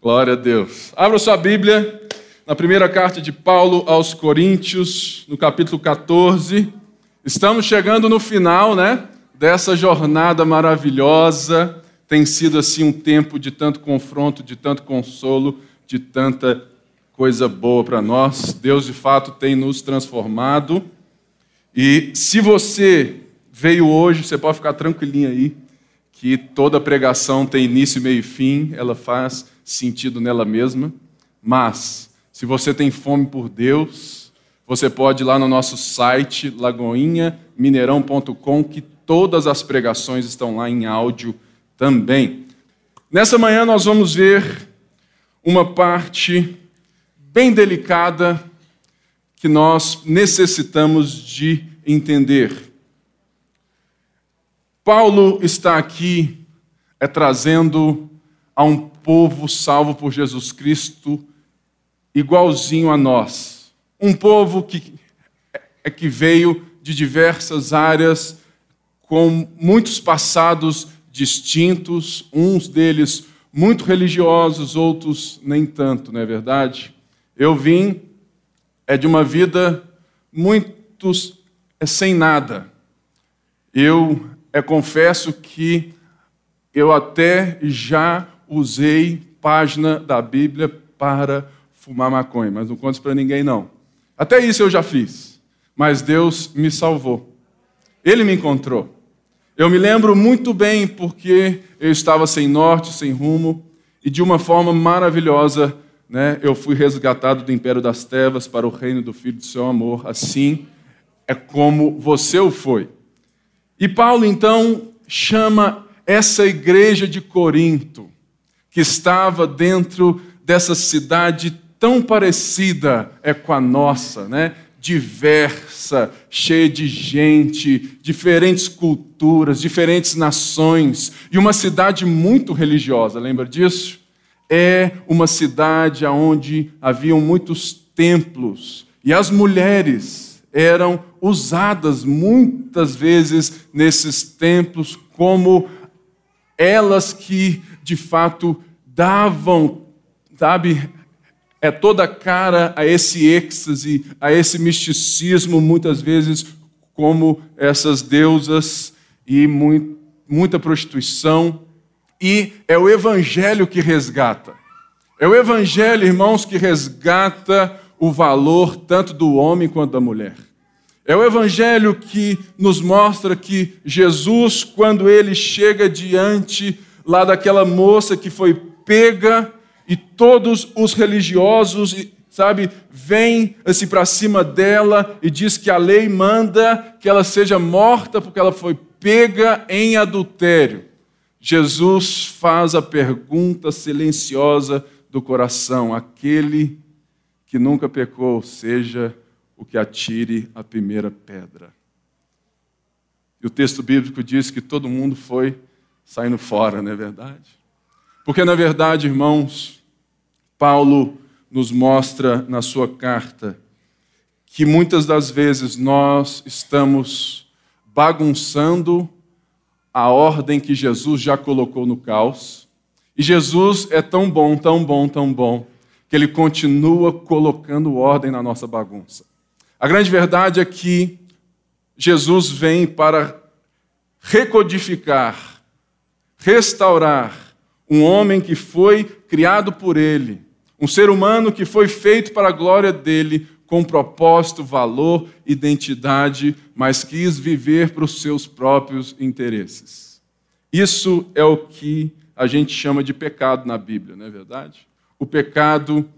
Glória a Deus. Abra sua Bíblia na primeira carta de Paulo aos Coríntios, no capítulo 14. Estamos chegando no final, né? Dessa jornada maravilhosa. Tem sido assim um tempo de tanto confronto, de tanto consolo, de tanta coisa boa para nós. Deus de fato tem nos transformado. E se você veio hoje, você pode ficar tranquilinho aí, que toda pregação tem início, meio e fim, ela faz sentido nela mesma. Mas, se você tem fome por Deus, você pode ir lá no nosso site, lagoinhamineirão.com, que todas as pregações estão lá em áudio também. Nessa manhã nós vamos ver uma parte bem delicada que nós necessitamos de entender. Paulo está aqui é trazendo a um povo salvo por Jesus Cristo igualzinho a nós. Um povo que é que veio de diversas áreas com muitos passados distintos, uns deles muito religiosos, outros nem tanto, não é verdade? Eu vim é de uma vida muito é sem nada. Eu é, confesso que eu até já usei página da Bíblia para fumar maconha, mas não conto isso para ninguém não. Até isso eu já fiz, mas Deus me salvou. Ele me encontrou. Eu me lembro muito bem porque eu estava sem norte, sem rumo, e de uma forma maravilhosa, né, eu fui resgatado do império das trevas para o reino do Filho do seu amor. Assim é como você o foi. E Paulo então chama essa igreja de Corinto, que estava dentro dessa cidade tão parecida é com a nossa, né? Diversa, cheia de gente, diferentes culturas, diferentes nações, e uma cidade muito religiosa, lembra disso? É uma cidade onde haviam muitos templos, e as mulheres eram usadas muitas vezes nesses templos como elas que de fato davam, sabe, é toda cara a esse êxtase, a esse misticismo, muitas vezes como essas deusas e muito, muita prostituição. E é o evangelho que resgata. É o evangelho, irmãos, que resgata o valor tanto do homem quanto da mulher. É o Evangelho que nos mostra que Jesus, quando ele chega diante lá daquela moça que foi pega e todos os religiosos, sabe, vêm assim para cima dela e diz que a lei manda que ela seja morta porque ela foi pega em adultério. Jesus faz a pergunta silenciosa do coração: aquele que nunca pecou, seja o que atire a primeira pedra. E o texto bíblico diz que todo mundo foi saindo fora, não é verdade? Porque, na verdade, irmãos, Paulo nos mostra na sua carta que muitas das vezes nós estamos bagunçando a ordem que Jesus já colocou no caos. E Jesus é tão bom, tão bom, tão bom, que ele continua colocando ordem na nossa bagunça. A grande verdade é que Jesus vem para recodificar, restaurar um homem que foi criado por ele, um ser humano que foi feito para a glória dele, com propósito, valor, identidade, mas quis viver para os seus próprios interesses. Isso é o que a gente chama de pecado na Bíblia, não é verdade? O pecado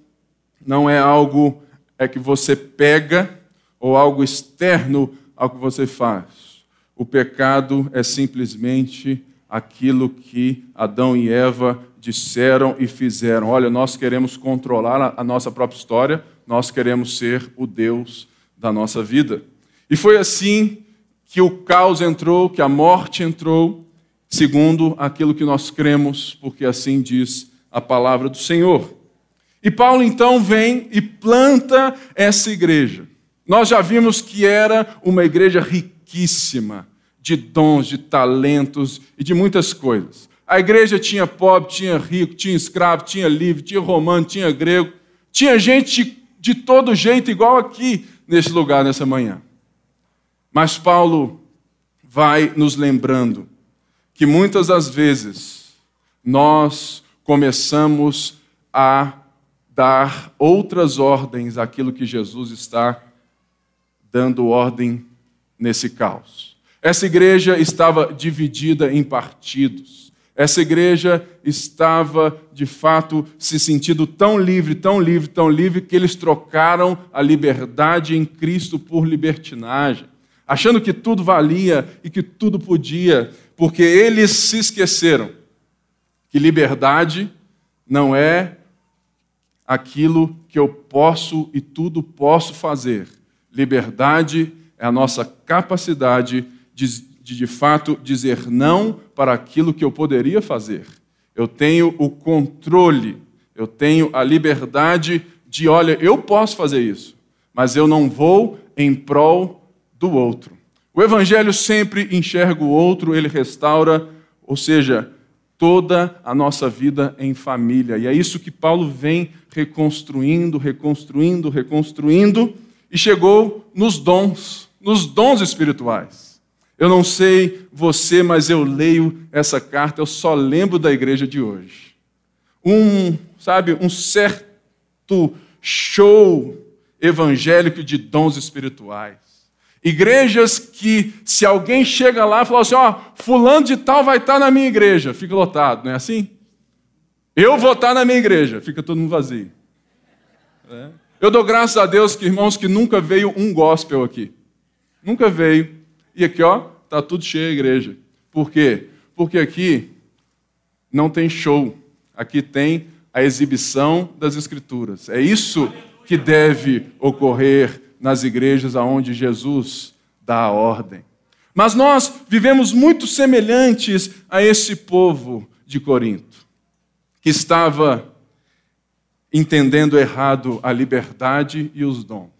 não é algo é que você pega ou algo externo ao que você faz. O pecado é simplesmente aquilo que Adão e Eva disseram e fizeram. Olha, nós queremos controlar a nossa própria história, nós queremos ser o Deus da nossa vida. E foi assim que o caos entrou, que a morte entrou, segundo aquilo que nós cremos, porque assim diz a palavra do Senhor. E Paulo então vem e planta essa igreja. Nós já vimos que era uma igreja riquíssima de dons, de talentos e de muitas coisas. A igreja tinha pobre, tinha rico, tinha escravo, tinha livre, tinha romano, tinha grego, tinha gente de todo jeito, igual aqui nesse lugar nessa manhã. Mas Paulo vai nos lembrando que muitas das vezes nós começamos a dar outras ordens àquilo que Jesus está dando ordem nesse caos. Essa igreja estava dividida em partidos. Essa igreja estava, de fato, se sentindo tão livre, tão livre, tão livre, que eles trocaram a liberdade em Cristo por libertinagem, achando que tudo valia e que tudo podia, porque eles se esqueceram que liberdade não é aquilo que eu posso e tudo posso fazer. Liberdade é a nossa capacidade de, de, de fato, dizer não para aquilo que eu poderia fazer. Eu tenho o controle, eu tenho a liberdade de, olha, eu posso fazer isso, mas eu não vou em prol do outro. O Evangelho sempre enxerga o outro, ele restaura, ou seja, toda a nossa vida em família. E é isso que Paulo vem reconstruindo, reconstruindo, reconstruindo, e chegou nos dons nos dons espirituais. Eu não sei você, mas eu leio essa carta, eu só lembro da igreja de hoje. Um, sabe, um certo show evangélico de dons espirituais. Igrejas que, se alguém chega lá e fala assim: Ó, Fulano de Tal vai estar na minha igreja, fica lotado, não é assim? Eu vou estar na minha igreja, fica todo mundo vazio. É. Eu dou graças a Deus que, irmãos, que nunca veio um gospel aqui. Nunca veio. E aqui, ó, tá tudo cheio a igreja. Por quê? Porque aqui não tem show. Aqui tem a exibição das escrituras. É isso que deve ocorrer nas igrejas aonde Jesus dá a ordem. Mas nós vivemos muito semelhantes a esse povo de Corinto, que estava entendendo errado a liberdade e os dons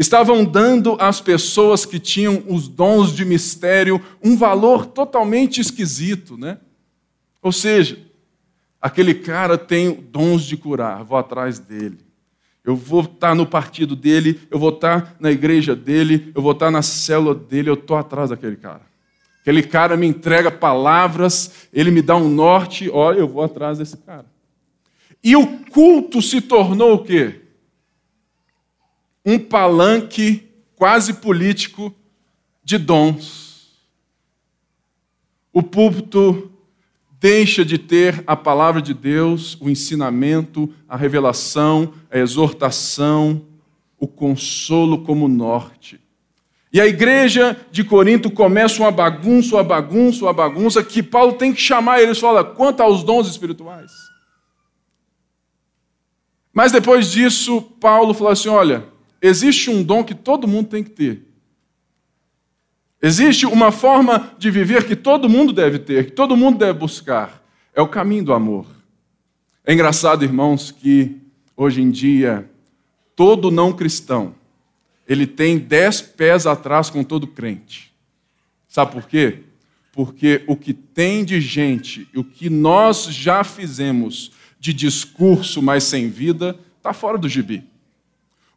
estavam dando às pessoas que tinham os dons de mistério um valor totalmente esquisito, né? Ou seja, aquele cara tem dons de curar, vou atrás dele. Eu vou estar no partido dele, eu vou estar na igreja dele, eu vou estar na célula dele, eu estou atrás daquele cara. Aquele cara me entrega palavras, ele me dá um norte, olha, eu vou atrás desse cara. E o culto se tornou o quê? Um palanque quase político de dons. O púlpito deixa de ter a palavra de Deus, o ensinamento, a revelação, a exortação, o consolo como norte. E a igreja de Corinto começa uma bagunça, uma bagunça, uma bagunça, que Paulo tem que chamar eles fala: quanto aos dons espirituais. Mas depois disso, Paulo fala assim: olha, existe um dom que todo mundo tem que ter. Existe uma forma de viver que todo mundo deve ter, que todo mundo deve buscar. É o caminho do amor. É engraçado, irmãos, que hoje em dia todo não cristão ele tem dez pés atrás com todo crente. Sabe por quê? Porque o que tem de gente, o que nós já fizemos de discurso, mas sem vida, está fora do gibi.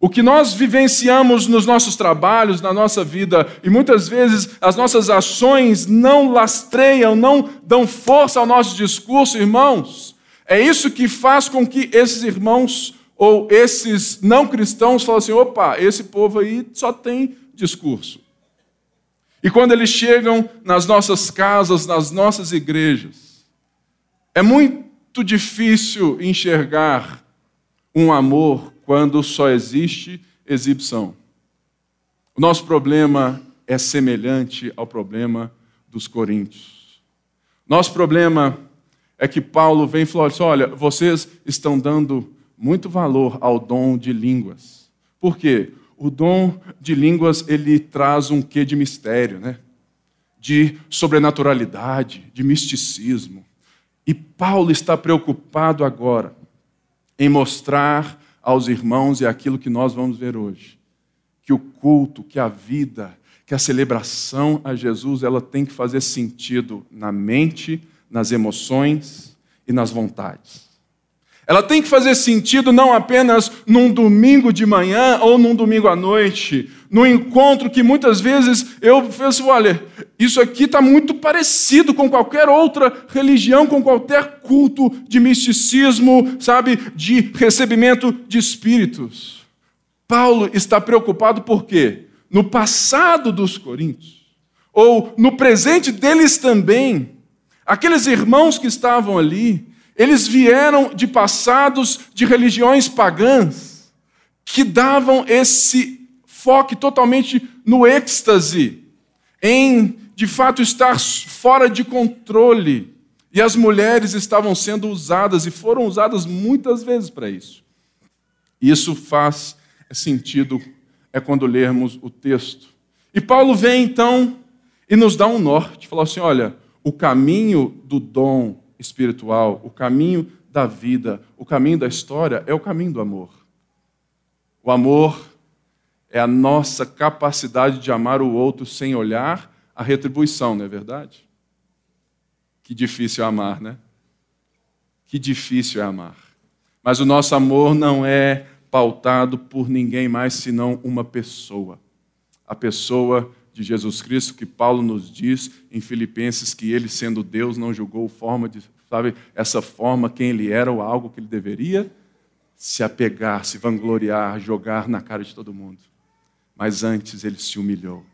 O que nós vivenciamos nos nossos trabalhos, na nossa vida, e muitas vezes as nossas ações não lastreiam, não dão força ao nosso discurso, irmãos. É isso que faz com que esses irmãos ou esses não cristãos falem assim: opa, esse povo aí só tem discurso. E quando eles chegam nas nossas casas, nas nossas igrejas, é muito difícil enxergar um amor quando só existe exibição. O nosso problema é semelhante ao problema dos coríntios. Nosso problema é que Paulo vem e assim: olha, vocês estão dando muito valor ao dom de línguas. Por quê? O dom de línguas ele traz um quê de mistério, né? De sobrenaturalidade, de misticismo. E Paulo está preocupado agora em mostrar aos irmãos é aquilo que nós vamos ver hoje. Que o culto, que a vida, que a celebração a Jesus, ela tem que fazer sentido na mente, nas emoções e nas vontades. Ela tem que fazer sentido não apenas num domingo de manhã ou num domingo à noite, num encontro que muitas vezes eu penso, olha, isso aqui está muito parecido com qualquer outra religião, com qualquer culto de misticismo, sabe, de recebimento de espíritos. Paulo está preocupado por quê? No passado dos coríntios, ou no presente deles também, aqueles irmãos que estavam ali, eles vieram de passados de religiões pagãs que davam esse foco totalmente no êxtase, em de fato estar fora de controle. E as mulheres estavam sendo usadas e foram usadas muitas vezes para isso. Isso faz sentido é quando lermos o texto. E Paulo vem então e nos dá um norte, fala assim: olha, o caminho do dom espiritual, o caminho da vida, o caminho da história é o caminho do amor. O amor é a nossa capacidade de amar o outro sem olhar a retribuição, não é verdade? Que difícil é amar, né? Que difícil é amar. Mas o nosso amor não é pautado por ninguém mais senão uma pessoa. A pessoa de Jesus Cristo, que Paulo nos diz em Filipenses que ele, sendo Deus, não julgou forma de, sabe, essa forma quem ele era ou algo que ele deveria se apegar, se vangloriar, jogar na cara de todo mundo. Mas antes ele se humilhou.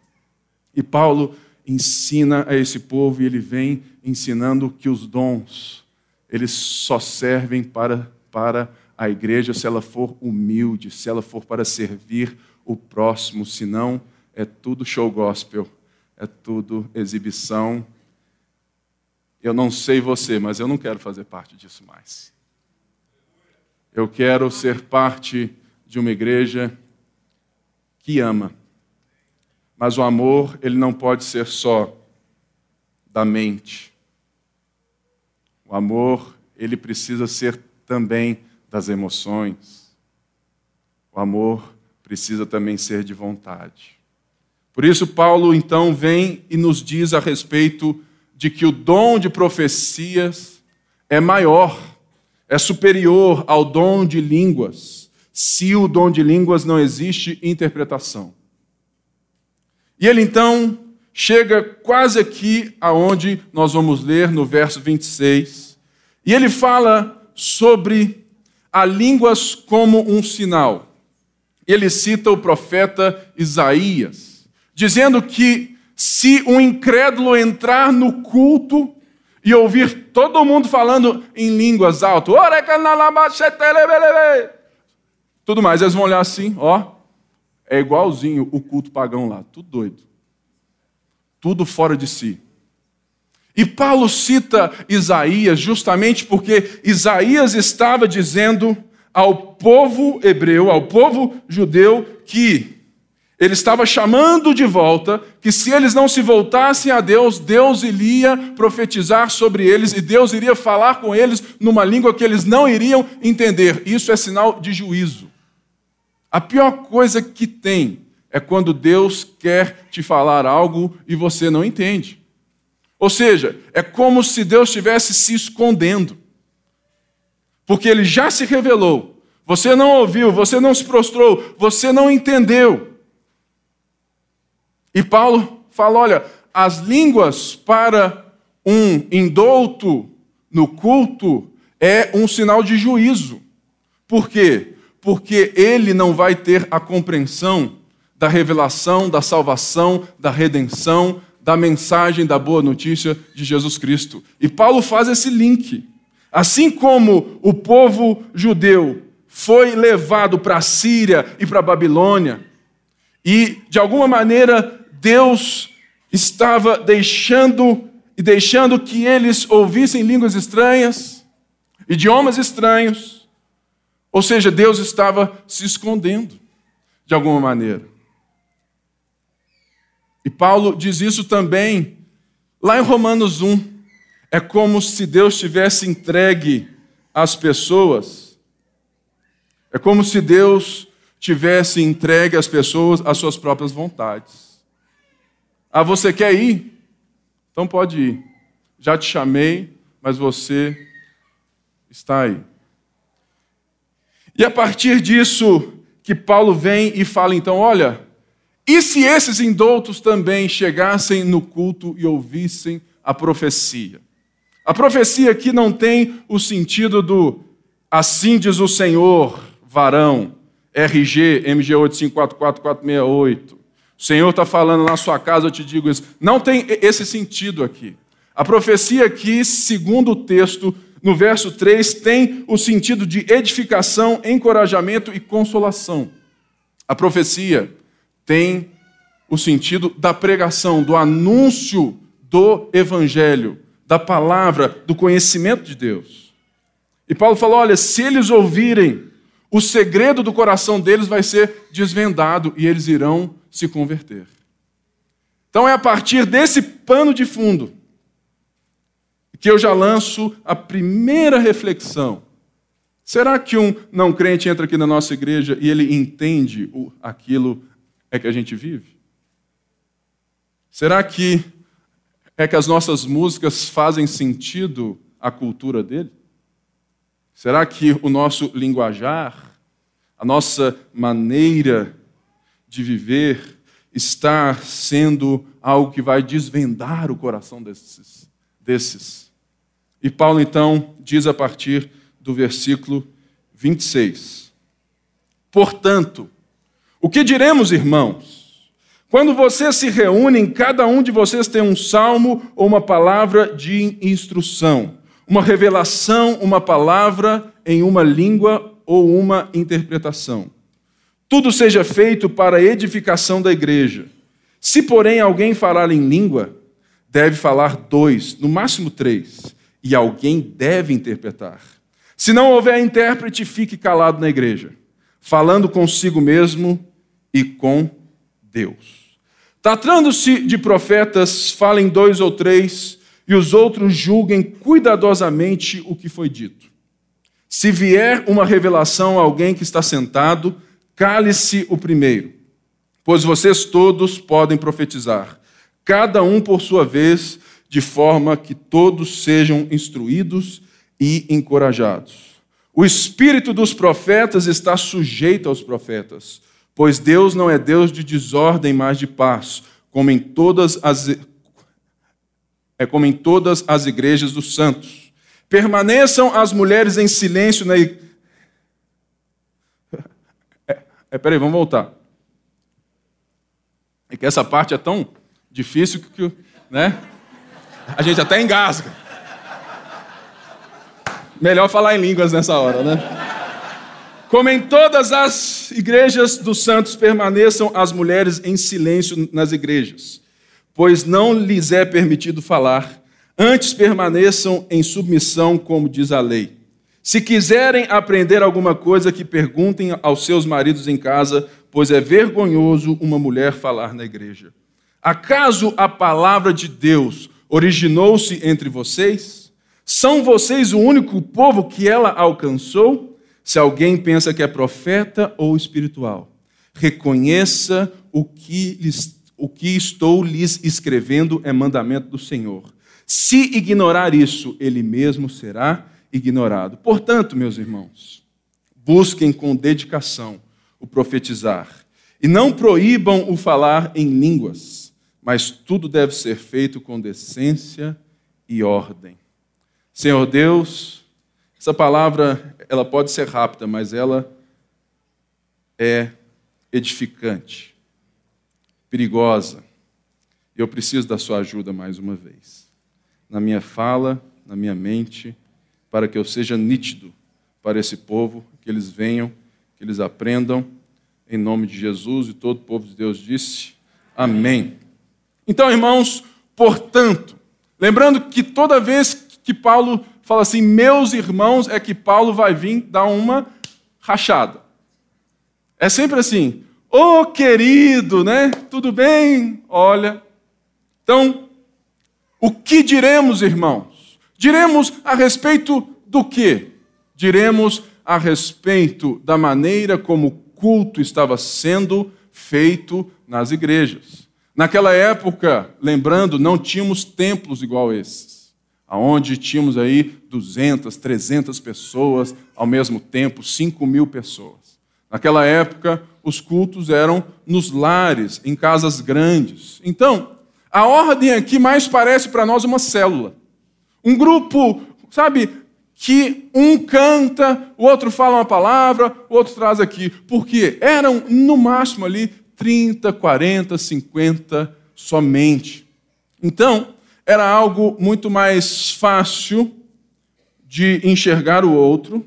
E Paulo ensina a esse povo e ele vem ensinando que os dons eles só servem para para a igreja se ela for humilde, se ela for para servir o próximo, senão é tudo show gospel, é tudo exibição. Eu não sei você, mas eu não quero fazer parte disso mais. Eu quero ser parte de uma igreja que ama. Mas o amor, ele não pode ser só da mente. O amor, ele precisa ser também das emoções. O amor precisa também ser de vontade. Por isso, Paulo então vem e nos diz a respeito de que o dom de profecias é maior, é superior ao dom de línguas, se o dom de línguas não existe interpretação. E ele então chega quase aqui aonde nós vamos ler no verso 26, e ele fala sobre a línguas como um sinal. Ele cita o profeta Isaías, dizendo que se um incrédulo entrar no culto e ouvir todo mundo falando em línguas alto, tudo mais, eles vão olhar assim, ó, é igualzinho o culto pagão lá, tudo doido, tudo fora de si. E Paulo cita Isaías justamente porque Isaías estava dizendo ao povo hebreu, ao povo judeu, que ele estava chamando de volta, que se eles não se voltassem a Deus, Deus iria profetizar sobre eles e Deus iria falar com eles numa língua que eles não iriam entender. Isso é sinal de juízo. A pior coisa que tem é quando Deus quer te falar algo e você não entende. Ou seja, é como se Deus estivesse se escondendo. Porque ele já se revelou. Você não ouviu, você não se prostrou, você não entendeu. E Paulo fala: olha, as línguas para um indouto no culto é um sinal de juízo. Por quê? Porque ele não vai ter a compreensão da revelação, da salvação, da redenção, da mensagem da boa notícia de Jesus Cristo. E Paulo faz esse link. Assim como o povo judeu foi levado para a Síria e para a Babilônia, e de alguma maneira Deus estava deixando e deixando que eles ouvissem línguas estranhas, idiomas estranhos, ou seja, Deus estava se escondendo de alguma maneira. E Paulo diz isso também lá em Romanos 1. É como se Deus tivesse entregue às pessoas. É como se Deus tivesse entregue às pessoas as suas próprias vontades. Ah, você quer ir? Então pode ir. Já te chamei, mas você está aí. E a partir disso que Paulo vem e fala então, olha, e se esses indoutos também chegassem no culto e ouvissem a profecia? A profecia aqui não tem o sentido do assim diz o Senhor, varão, RG, MG 8544468. O Senhor está falando na sua casa, eu te digo isso. Não tem esse sentido aqui. A profecia aqui, segundo o texto, no verso 3, tem o sentido de edificação, encorajamento e consolação. A profecia tem o sentido da pregação, do anúncio do evangelho, da palavra, do conhecimento de Deus. E Paulo falou: olha, se eles ouvirem, o segredo do coração deles vai ser desvendado e eles irão se converter. Então é a partir desse pano de fundo que eu já lanço a primeira reflexão. Será que um não crente entra aqui na nossa igreja e ele entende aquilo é que a gente vive? Será que é que as nossas músicas fazem sentido à cultura dele? Será que o nosso linguajar, a nossa maneira de viver, está sendo algo que vai desvendar o coração desses? desses? E Paulo então diz a partir do versículo 26. Portanto, o que diremos, irmãos? Quando vocês se reúnem, cada um de vocês tem um salmo ou uma palavra de instrução, uma revelação, uma palavra em uma língua ou uma interpretação. Tudo seja feito para a edificação da igreja. Se, porém, alguém falar em língua, deve falar dois, no máximo três, e alguém deve interpretar. Se não houver intérprete, fique calado na igreja, falando consigo mesmo e com Deus. Tratando-se de profetas, falem dois ou três, e os outros julguem cuidadosamente o que foi dito. Se vier uma revelação a alguém que está sentado, cale-se o primeiro, pois vocês todos podem profetizar, cada um por sua vez, de forma que todos sejam instruídos e encorajados. O espírito dos profetas está sujeito aos profetas, pois Deus não é Deus de desordem, mas de paz, como em todas as é como em todas as igrejas dos santos. Permaneçam as mulheres em silêncio na é, é, peraí, vamos voltar. É que essa parte é tão difícil que, né? A gente até engasga. Melhor falar em línguas nessa hora, né? Como em todas as igrejas dos santos, permaneçam as mulheres em silêncio nas igrejas, pois não lhes é permitido falar, antes permaneçam em submissão, como diz a lei. Se quiserem aprender alguma coisa, que perguntem aos seus maridos em casa, pois é vergonhoso uma mulher falar na igreja. Acaso a palavra de Deus originou-se entre vocês? São vocês o único povo que ela alcançou? Se alguém pensa que é profeta ou espiritual, reconheça o que, lhes, o que estou lhes escrevendo é mandamento do Senhor. Se ignorar isso, ele mesmo será ignorado. Portanto, meus irmãos, busquem com dedicação o profetizar e não proíbam o falar em línguas, mas tudo deve ser feito com decência e ordem. Senhor Deus, essa palavra ela pode ser rápida, mas ela é edificante, perigosa. Eu preciso da sua ajuda mais uma vez. Na minha fala, na minha mente, para que eu seja nítido para esse povo, que eles venham, que eles aprendam, em nome de Jesus e todo o povo de Deus disse: Amém. Então, irmãos, portanto, lembrando que toda vez que Paulo fala assim, meus irmãos, é que Paulo vai vir dar uma rachada. É sempre assim, ô oh, querido, né? Tudo bem? Olha. Então, o que diremos, irmãos? Diremos a respeito do quê? Diremos a respeito da maneira como o culto estava sendo feito nas igrejas. Naquela época, lembrando, não tínhamos templos igual esses. aonde tínhamos aí 200, 300 pessoas ao mesmo tempo, 5 mil pessoas. Naquela época, os cultos eram nos lares, em casas grandes. Então, a ordem aqui mais parece para nós uma célula. Um grupo, sabe, que um canta, o outro fala uma palavra, o outro traz aqui. Porque eram, no máximo, ali 30, 40, 50 somente. Então, era algo muito mais fácil de enxergar o outro,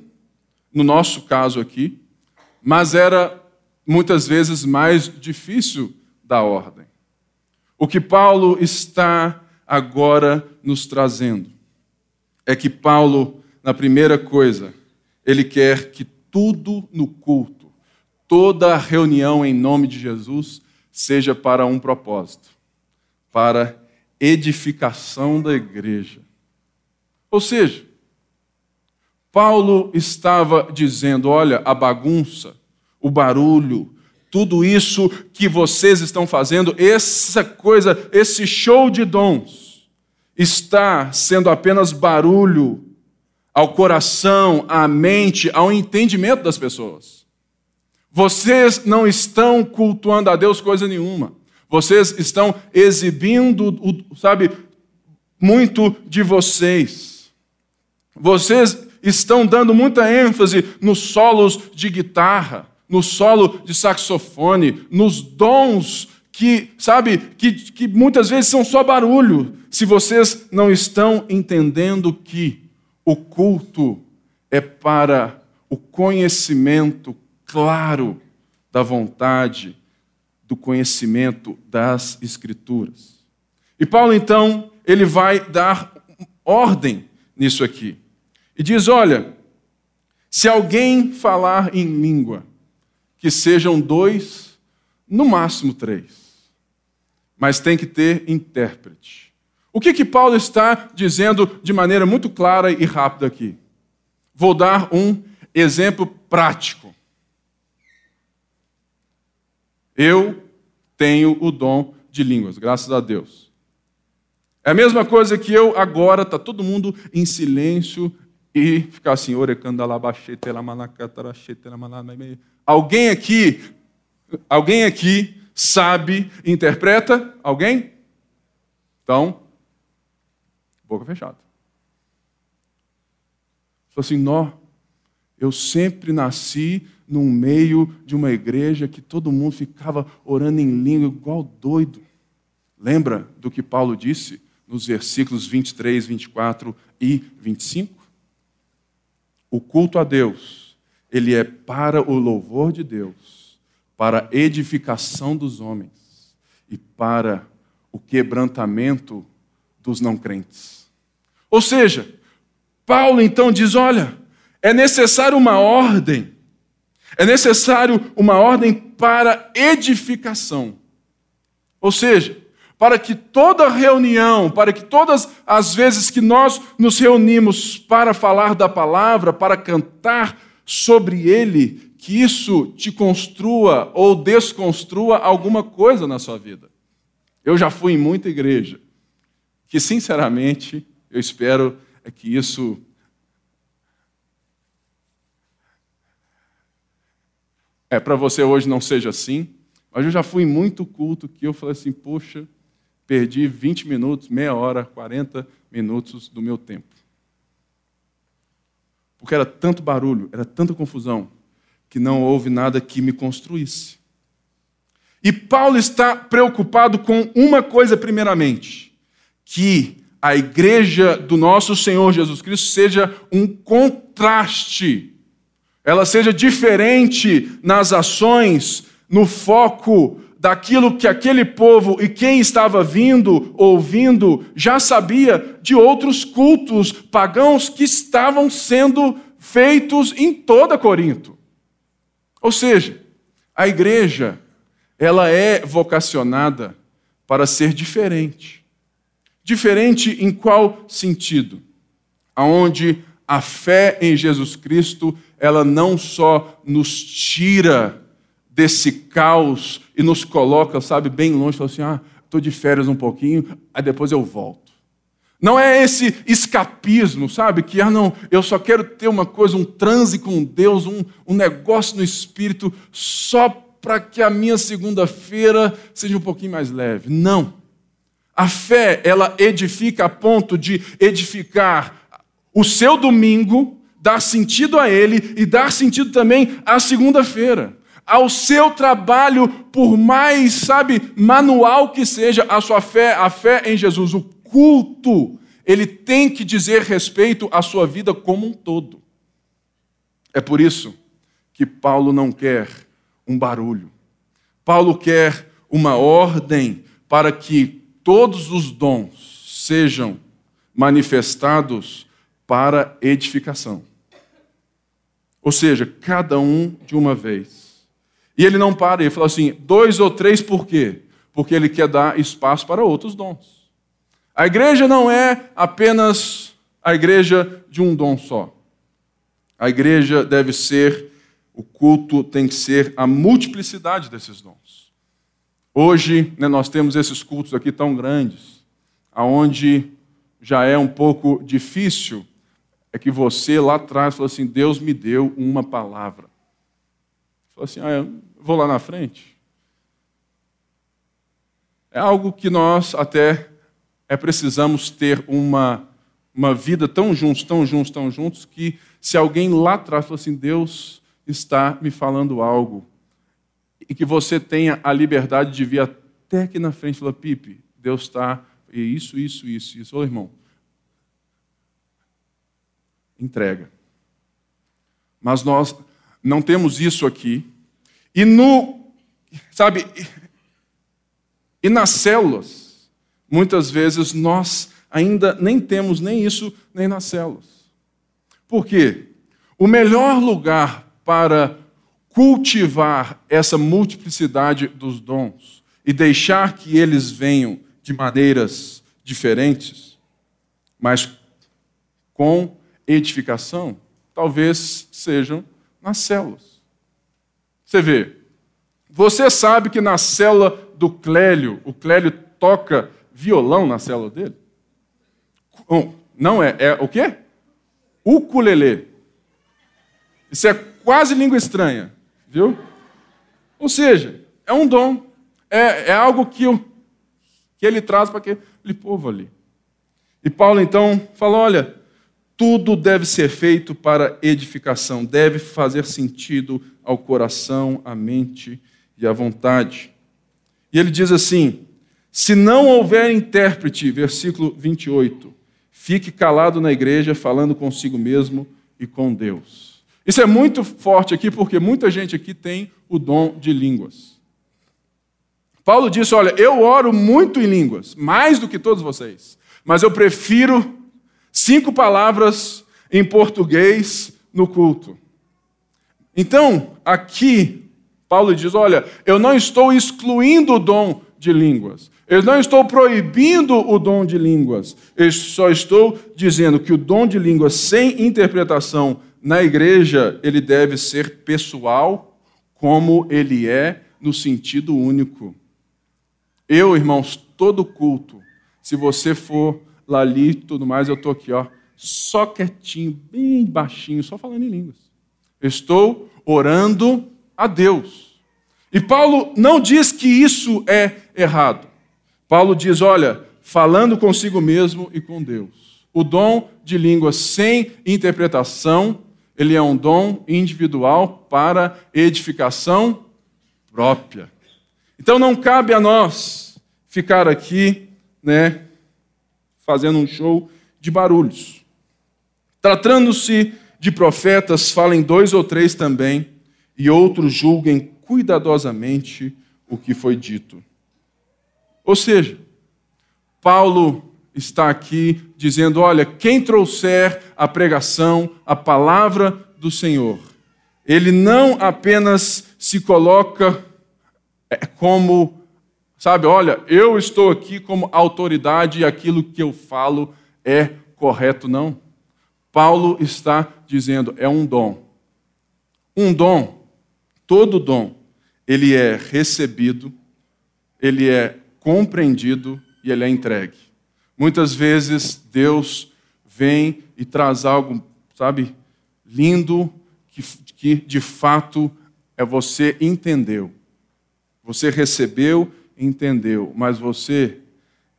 no nosso caso aqui, mas era muitas vezes mais difícil da ordem. O que Paulo está agora nos trazendo é que Paulo, na primeira coisa, ele quer que tudo no culto, toda reunião em nome de Jesus, seja para um propósito, para edificação da igreja. Ou seja, Paulo estava dizendo: olha, a bagunça, o barulho, tudo isso que vocês estão fazendo, essa coisa, esse show de dons, está sendo apenas barulho ao coração, à mente, ao entendimento das pessoas. Vocês não estão cultuando a Deus coisa nenhuma. Vocês estão exibindo, sabe, muito de vocês. Vocês estão dando muita ênfase nos solos de guitarra, no solo de saxofone, nos dons que, sabe, que, que muitas vezes são só barulho, se vocês não estão entendendo que o culto é para o conhecimento claro da vontade, do conhecimento das Escrituras. E Paulo, então, ele vai dar ordem nisso aqui. E diz: olha, se alguém falar em língua, que sejam dois, no máximo três. Mas tem que ter intérprete. O que, que Paulo está dizendo de maneira muito clara e rápida aqui? Vou dar um exemplo prático. Eu tenho o dom de línguas, graças a Deus. É a mesma coisa que eu agora, está todo mundo em silêncio e ficar assim, Alguém aqui, alguém aqui sabe, interpreta? Alguém? Então, boca fechada. Falou assim, nó, eu sempre nasci num meio de uma igreja que todo mundo ficava orando em língua igual doido. Lembra do que Paulo disse nos versículos 23, 24 e 25? O culto a Deus, ele é para o louvor de Deus, para a edificação dos homens e para o quebrantamento dos não crentes. Ou seja, Paulo então diz: olha, é necessário uma ordem, é necessário uma ordem para edificação. Ou seja, para que toda reunião, para que todas as vezes que nós nos reunimos para falar da palavra, para cantar sobre ele, que isso te construa ou desconstrua alguma coisa na sua vida. Eu já fui em muita igreja, que sinceramente eu espero é que isso é para você hoje não seja assim, mas eu já fui muito culto que eu falei assim, poxa, perdi 20 minutos, meia hora, 40 minutos do meu tempo. Porque era tanto barulho, era tanta confusão, que não houve nada que me construísse. E Paulo está preocupado com uma coisa, primeiramente: que a igreja do nosso Senhor Jesus Cristo seja um contraste, ela seja diferente nas ações, no foco, daquilo que aquele povo e quem estava vindo, ouvindo, já sabia de outros cultos pagãos que estavam sendo feitos em toda Corinto. Ou seja, a igreja, ela é vocacionada para ser diferente. Diferente em qual sentido? Aonde a fé em Jesus Cristo, ela não só nos tira desse caos e nos coloca, sabe, bem longe, fala assim: ah, estou de férias um pouquinho, aí depois eu volto. Não é esse escapismo, sabe? Que, ah, não, eu só quero ter uma coisa, um transe com Deus, um, um negócio no espírito, só para que a minha segunda-feira seja um pouquinho mais leve. Não. A fé, ela edifica a ponto de edificar o seu domingo, dar sentido a ele e dar sentido também à segunda-feira. Ao seu trabalho, por mais, sabe, manual que seja a sua fé, a fé em Jesus, o culto, ele tem que dizer respeito à sua vida como um todo. É por isso que Paulo não quer um barulho. Paulo quer uma ordem para que todos os dons sejam manifestados para edificação. Ou seja, cada um de uma vez. E ele não para, ele fala assim: dois ou três por quê? Porque ele quer dar espaço para outros dons. A igreja não é apenas a igreja de um dom só. A igreja deve ser, o culto tem que ser a multiplicidade desses dons. Hoje, né, nós temos esses cultos aqui tão grandes, aonde já é um pouco difícil, é que você lá atrás falou assim: Deus me deu uma palavra. Falou assim: ah, eu vou lá na frente. É algo que nós até é precisamos ter uma, uma vida tão juntos, tão juntos, tão juntos, que se alguém lá atrás falar assim, Deus está me falando algo, e que você tenha a liberdade de vir até aqui na frente e falar, Pipe, Deus está, isso, isso, isso, isso. Ô irmão, entrega. Mas nós não temos isso aqui. E no, sabe, e nas células, Muitas vezes nós ainda nem temos nem isso, nem nas células. Por quê? O melhor lugar para cultivar essa multiplicidade dos dons e deixar que eles venham de maneiras diferentes, mas com edificação, talvez sejam nas células. Você vê, você sabe que na célula do Clélio, o Clélio toca violão na célula dele? Não é, é o quê? Ukulele. Isso é quase língua estranha, viu? Ou seja, é um dom, é, é algo que, eu, que ele traz para aquele povo ali. E Paulo então fala: olha, tudo deve ser feito para edificação, deve fazer sentido ao coração, à mente e à vontade. E ele diz assim: se não houver intérprete, versículo 28, fique calado na igreja, falando consigo mesmo e com Deus. Isso é muito forte aqui, porque muita gente aqui tem o dom de línguas. Paulo disse: Olha, eu oro muito em línguas, mais do que todos vocês, mas eu prefiro cinco palavras em português no culto. Então, aqui, Paulo diz: Olha, eu não estou excluindo o dom de línguas, eu não estou proibindo o dom de línguas. Eu só estou dizendo que o dom de línguas sem interpretação na igreja, ele deve ser pessoal, como ele é no sentido único. Eu, irmãos, todo culto, se você for lá ali e tudo mais, eu estou aqui, ó, só quietinho, bem baixinho, só falando em línguas. estou orando a Deus. E Paulo não diz que isso é errado. Paulo diz: olha, falando consigo mesmo e com Deus. O dom de língua sem interpretação, ele é um dom individual para edificação própria. Então não cabe a nós ficar aqui, né, fazendo um show de barulhos. Tratando-se de profetas, falem dois ou três também, e outros julguem cuidadosamente o que foi dito. Ou seja, Paulo está aqui dizendo: olha, quem trouxer a pregação, a palavra do Senhor, ele não apenas se coloca é, como, sabe, olha, eu estou aqui como autoridade e aquilo que eu falo é correto, não. Paulo está dizendo: é um dom. Um dom, todo dom, ele é recebido, ele é compreendido e ele é entregue. Muitas vezes Deus vem e traz algo, sabe, lindo, que, que de fato é você entendeu. Você recebeu, entendeu, mas você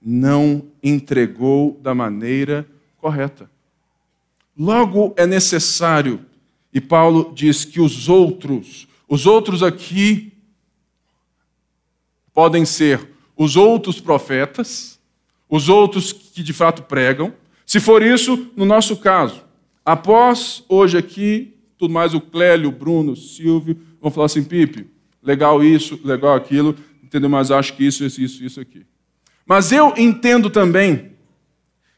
não entregou da maneira correta. Logo é necessário, e Paulo diz que os outros, os outros aqui podem ser os outros profetas, os outros que de fato pregam. Se for isso, no nosso caso, após hoje aqui, tudo mais o Clélio, o Bruno, o Silvio, vão falar assim, Pipe, legal isso, legal aquilo, entendeu? Mas acho que isso, isso, isso, aqui. Mas eu entendo também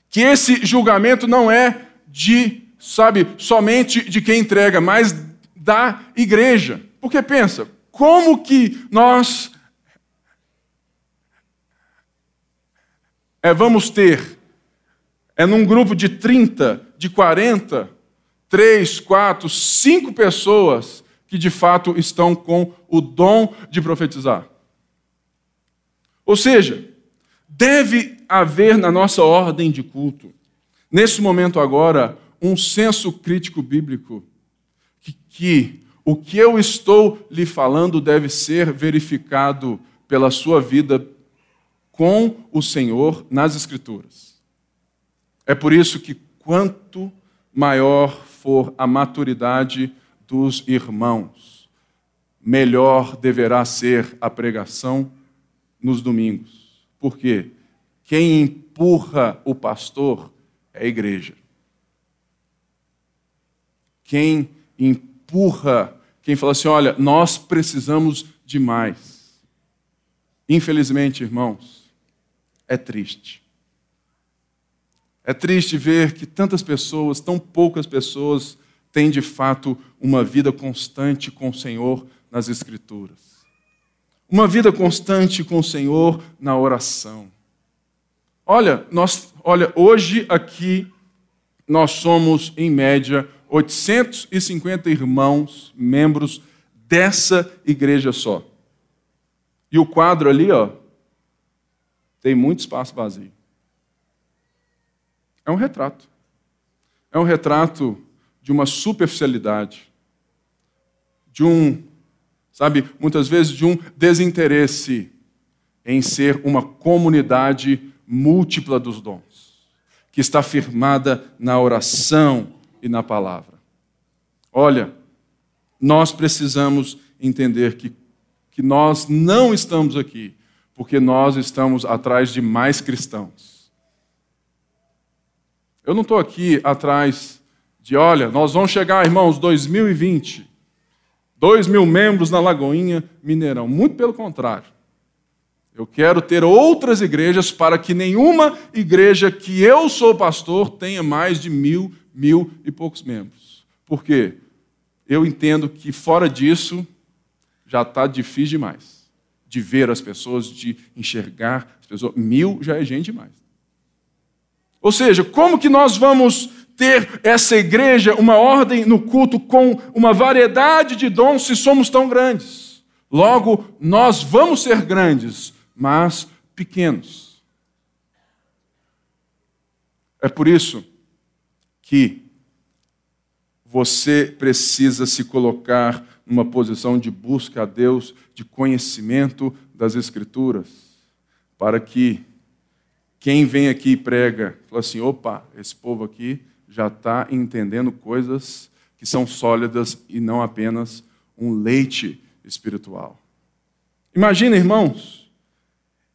que esse julgamento não é de, sabe, somente de quem entrega, mas da igreja. Porque pensa, como que nós é, vamos ter, é num grupo de 30, de 40, 3, 4, 5 pessoas que de fato estão com o dom de profetizar. Ou seja, Deve haver na nossa ordem de culto, nesse momento agora, um senso crítico bíblico, que, que o que eu estou lhe falando deve ser verificado pela sua vida com o Senhor nas Escrituras. É por isso que quanto maior for a maturidade dos irmãos, melhor deverá ser a pregação nos domingos. Porque quem empurra o pastor é a igreja. Quem empurra, quem fala assim: olha, nós precisamos de mais. Infelizmente, irmãos, é triste. É triste ver que tantas pessoas, tão poucas pessoas, têm de fato uma vida constante com o Senhor nas Escrituras. Uma vida constante com o Senhor na oração. Olha, nós, olha, hoje aqui nós somos em média 850 irmãos, membros dessa igreja só. E o quadro ali, ó, tem muito espaço vazio. É um retrato. É um retrato de uma superficialidade, de um sabe, muitas vezes de um desinteresse em ser uma comunidade múltipla dos dons, que está firmada na oração e na palavra. Olha, nós precisamos entender que, que nós não estamos aqui porque nós estamos atrás de mais cristãos. Eu não estou aqui atrás de, olha, nós vamos chegar, irmãos, 2020 Dois mil membros na Lagoinha Mineirão. Muito pelo contrário. Eu quero ter outras igrejas para que nenhuma igreja que eu sou pastor tenha mais de mil, mil e poucos membros. Por quê? Eu entendo que fora disso já está difícil demais de ver as pessoas, de enxergar as pessoas. Mil já é gente demais. Ou seja, como que nós vamos ter essa igreja, uma ordem no culto com uma variedade de dons se somos tão grandes. Logo, nós vamos ser grandes, mas pequenos. É por isso que você precisa se colocar numa posição de busca a Deus, de conhecimento das Escrituras, para que quem vem aqui e prega, fala assim: opa, esse povo aqui já está entendendo coisas que são sólidas e não apenas um leite espiritual. Imagina, irmãos,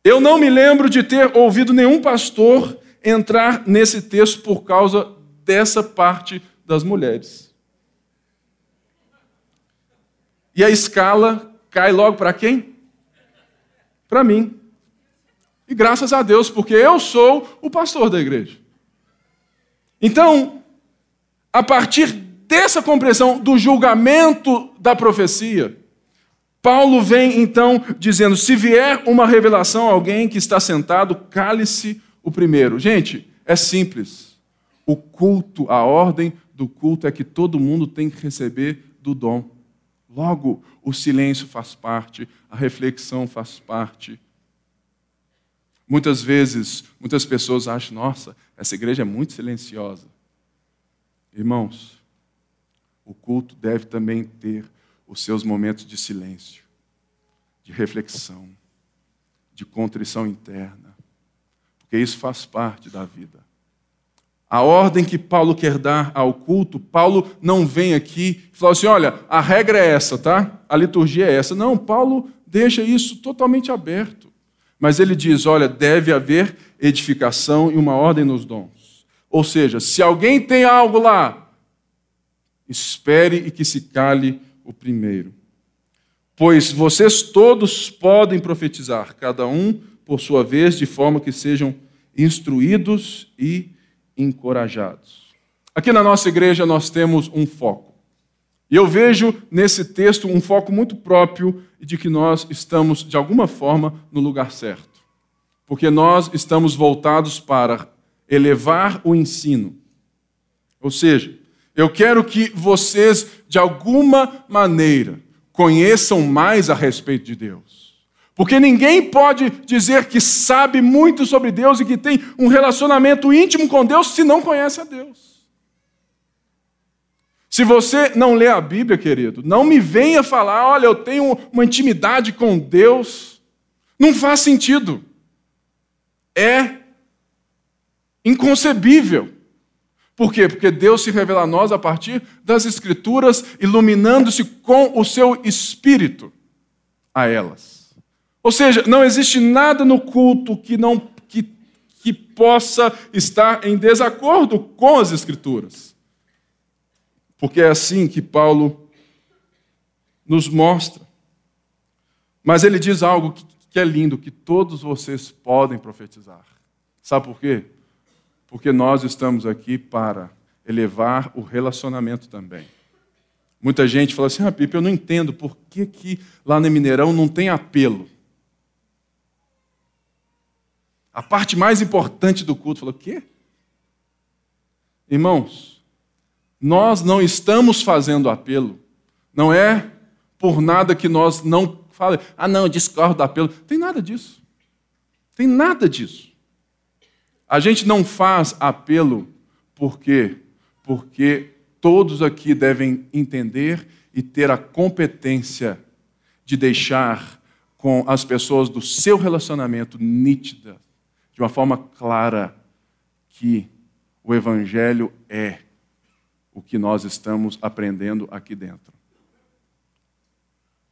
eu não me lembro de ter ouvido nenhum pastor entrar nesse texto por causa dessa parte das mulheres. E a escala cai logo para quem? Para mim. E graças a Deus, porque eu sou o pastor da igreja. Então, a partir dessa compreensão do julgamento da profecia, Paulo vem então dizendo: se vier uma revelação a alguém que está sentado, cale-se o primeiro. Gente, é simples. O culto, a ordem do culto é que todo mundo tem que receber do dom. Logo, o silêncio faz parte, a reflexão faz parte. Muitas vezes, muitas pessoas acham, nossa, essa igreja é muito silenciosa. Irmãos, o culto deve também ter os seus momentos de silêncio, de reflexão, de contrição interna, porque isso faz parte da vida. A ordem que Paulo quer dar ao culto, Paulo não vem aqui e fala assim: olha, a regra é essa, tá? A liturgia é essa. Não, Paulo deixa isso totalmente aberto. Mas ele diz: olha, deve haver edificação e uma ordem nos dons. Ou seja, se alguém tem algo lá, espere e que se cale o primeiro. Pois vocês todos podem profetizar, cada um por sua vez, de forma que sejam instruídos e encorajados. Aqui na nossa igreja nós temos um foco. E eu vejo nesse texto um foco muito próprio de que nós estamos, de alguma forma, no lugar certo. Porque nós estamos voltados para elevar o ensino. Ou seja, eu quero que vocês, de alguma maneira, conheçam mais a respeito de Deus. Porque ninguém pode dizer que sabe muito sobre Deus e que tem um relacionamento íntimo com Deus se não conhece a Deus. Se você não lê a Bíblia, querido, não me venha falar, olha, eu tenho uma intimidade com Deus. Não faz sentido. É inconcebível. Por quê? Porque Deus se revela a nós a partir das Escrituras, iluminando-se com o seu espírito a elas. Ou seja, não existe nada no culto que não que, que possa estar em desacordo com as Escrituras. Porque é assim que Paulo nos mostra. Mas ele diz algo que é lindo, que todos vocês podem profetizar. Sabe por quê? Porque nós estamos aqui para elevar o relacionamento também. Muita gente fala assim, ah, Pipe, eu não entendo por que, que lá no Mineirão não tem apelo. A parte mais importante do culto, falou, o quê? Irmãos, nós não estamos fazendo apelo. Não é por nada que nós não falamos, ah, não, discordo do apelo. Tem nada disso. Tem nada disso. A gente não faz apelo por quê? Porque todos aqui devem entender e ter a competência de deixar com as pessoas do seu relacionamento nítida, de uma forma clara, que o Evangelho é o que nós estamos aprendendo aqui dentro.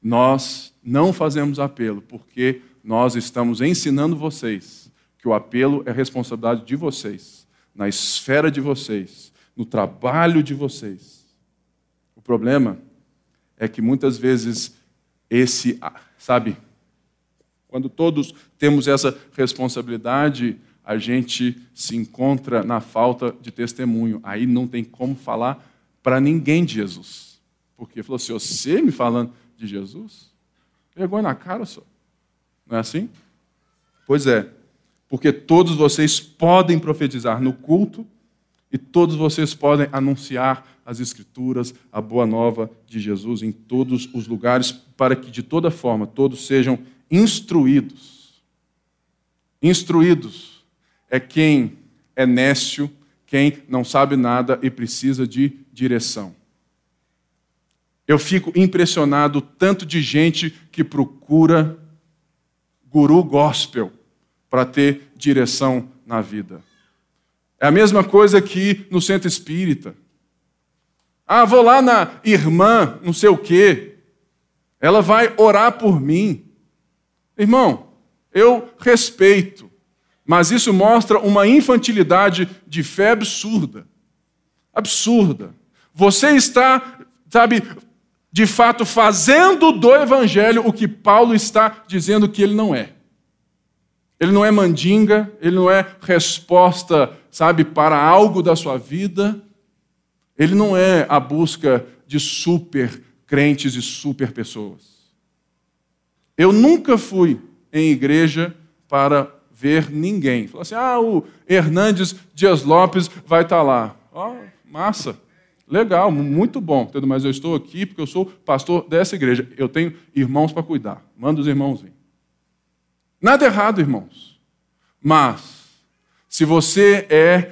Nós não fazemos apelo porque nós estamos ensinando vocês que o apelo é responsabilidade de vocês, na esfera de vocês, no trabalho de vocês. O problema é que muitas vezes esse, sabe, quando todos temos essa responsabilidade, a gente se encontra na falta de testemunho. Aí não tem como falar para ninguém de Jesus. Porque falou assim: você me falando de Jesus? Vergonha na cara, só. Não é assim? Pois é. Porque todos vocês podem profetizar no culto e todos vocês podem anunciar as Escrituras, a boa nova de Jesus em todos os lugares, para que de toda forma todos sejam instruídos. Instruídos é quem é nécio, quem não sabe nada e precisa de direção. Eu fico impressionado tanto de gente que procura guru gospel para ter direção na vida. É a mesma coisa que no centro espírita. Ah, vou lá na irmã, não sei o quê. Ela vai orar por mim. Irmão, eu respeito. Mas isso mostra uma infantilidade de fé absurda. Absurda. Você está, sabe, de fato fazendo do evangelho o que Paulo está dizendo que ele não é. Ele não é mandinga, ele não é resposta, sabe, para algo da sua vida. Ele não é a busca de super crentes e super pessoas. Eu nunca fui em igreja para ver ninguém. Falou assim: ah, o Hernandes Dias Lopes vai estar tá lá. Ó, oh, massa, legal, muito bom. Mas eu estou aqui porque eu sou pastor dessa igreja. Eu tenho irmãos para cuidar. Manda os irmãos vir. Nada errado, irmãos. Mas, se você é,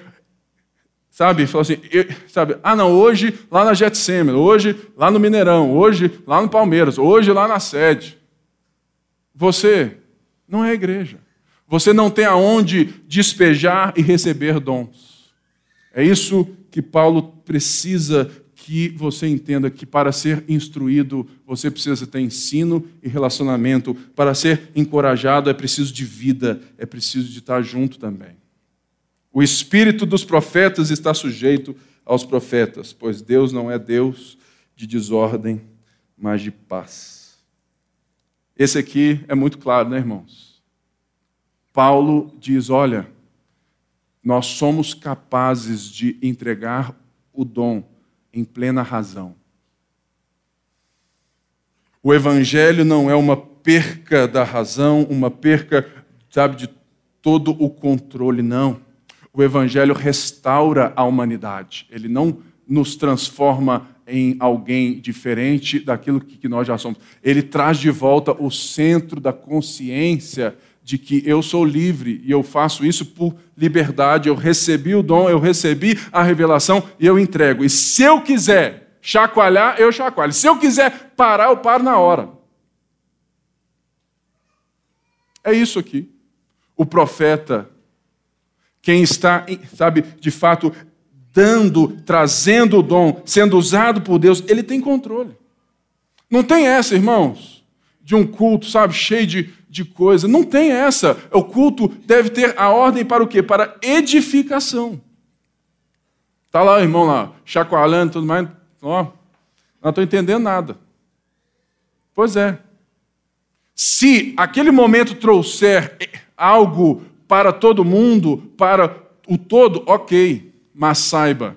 sabe, fala assim, eu, sabe, ah não, hoje lá na Getsemane, hoje lá no Mineirão, hoje lá no Palmeiras, hoje lá na sede. Você não é igreja. Você não tem aonde despejar e receber dons. É isso que Paulo precisa que você entenda que para ser instruído, você precisa ter ensino e relacionamento. Para ser encorajado, é preciso de vida, é preciso de estar junto também. O espírito dos profetas está sujeito aos profetas, pois Deus não é Deus de desordem, mas de paz. Esse aqui é muito claro, né, irmãos? Paulo diz: olha, nós somos capazes de entregar o dom em plena razão. O Evangelho não é uma perca da razão, uma perca, sabe, de todo o controle, não. O Evangelho restaura a humanidade, ele não nos transforma em alguém diferente daquilo que nós já somos. Ele traz de volta o centro da consciência de que eu sou livre e eu faço isso por liberdade. Eu recebi o dom, eu recebi a revelação e eu entrego. E se eu quiser chacoalhar, eu chacoalho. Se eu quiser parar, eu paro na hora. É isso aqui. O profeta, quem está, sabe, de fato, dando, trazendo o dom, sendo usado por Deus, ele tem controle. Não tem essa, irmãos, de um culto, sabe, cheio de de coisa. Não tem essa. O culto deve ter a ordem para o quê? Para edificação. Está lá o irmão lá, chacoalhando e tudo mais. Ó, não estou entendendo nada. Pois é. Se aquele momento trouxer algo para todo mundo, para o todo, ok. Mas saiba,